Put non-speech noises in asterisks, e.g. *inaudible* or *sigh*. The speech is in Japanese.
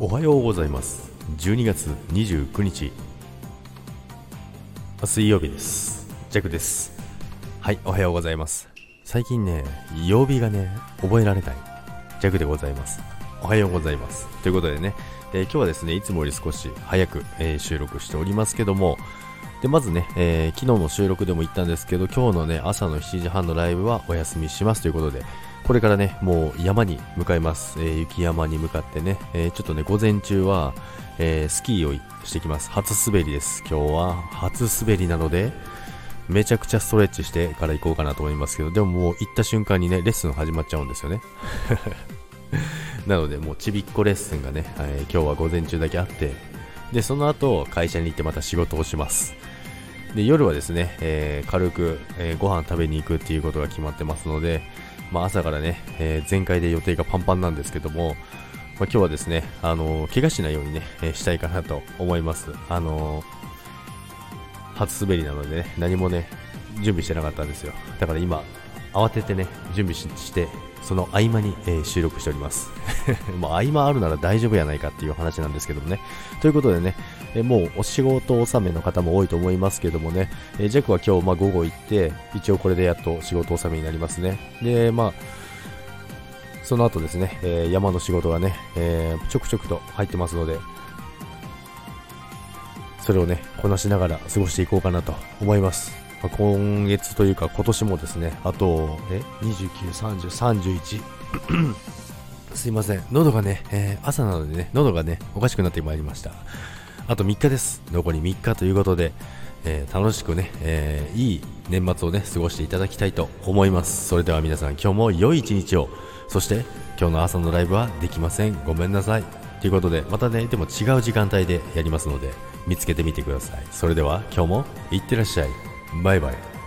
おはようございます。12月29日。水曜日です。ジャックです。はいおはようございます。最近ね曜日がね覚えられない。ジャクでございます。おはようございます。ということでね、えー、今日はですねいつもより少し早く、えー、収録しておりますけどもでまずね、えー、昨日の収録でも言ったんですけど今日のね朝の7時半のライブはお休みします。ということでこれからねもう山に向かいます、えー、雪山に向かってね、えー、ちょっとね午前中は、えスキーをしてきます。初滑りです。今日は。初滑りなのでめちゃくちゃストレッチしてから行こうかなと思いますけどでももう行った瞬間にねレッスン始まっちゃうんですよね。*laughs* なのでもうちびっこレッスンがね、はい、今日は午前中だけあってでその後会社に行ってまた仕事をします。で夜はですね、え、軽く、え、ご飯食べに行くっていうことが決まってますので、まあ、朝からね、えー、全開で予定がパンパンなんですけども、まあ、今日はですね、あのー、怪我しないようにね、えー、したいかなと思います。あのー、初滑りなのでね、何もね、準備してなかったんですよ。だから今、慌ててね、準備して、その合間に、えー、収録しております。*laughs* もう合間あるなら大丈夫やないかっていう話なんですけどもね。ということでね、えー、もうお仕事納めの方も多いと思いますけどもね、えー、ジャックは今日、まあ、午後行って、一応これでやっと仕事納めになりますね。で、まあ、その後ですね、えー、山の仕事がね、えー、ちょくちょくと入ってますので、それをね、こなしながら過ごしていこうかなと思います。まあ、今月というか今年もですね、あと、え、29、30、31 *clears throat* すいません、喉がね、えー、朝なのでね、喉がね、おかしくなってまいりました。あと3日です。残り3日ということで、えー、楽しくね、えー、いい年末をね、過ごしていただきたいと思います。それでは皆さん、今日も良い一日を。そして、今日の朝のライブはできません。ごめんなさい。ということで、またね、でも違う時間帯でやりますので、見つけてみてください。それでは、今日もいってらっしゃい。Bye bye.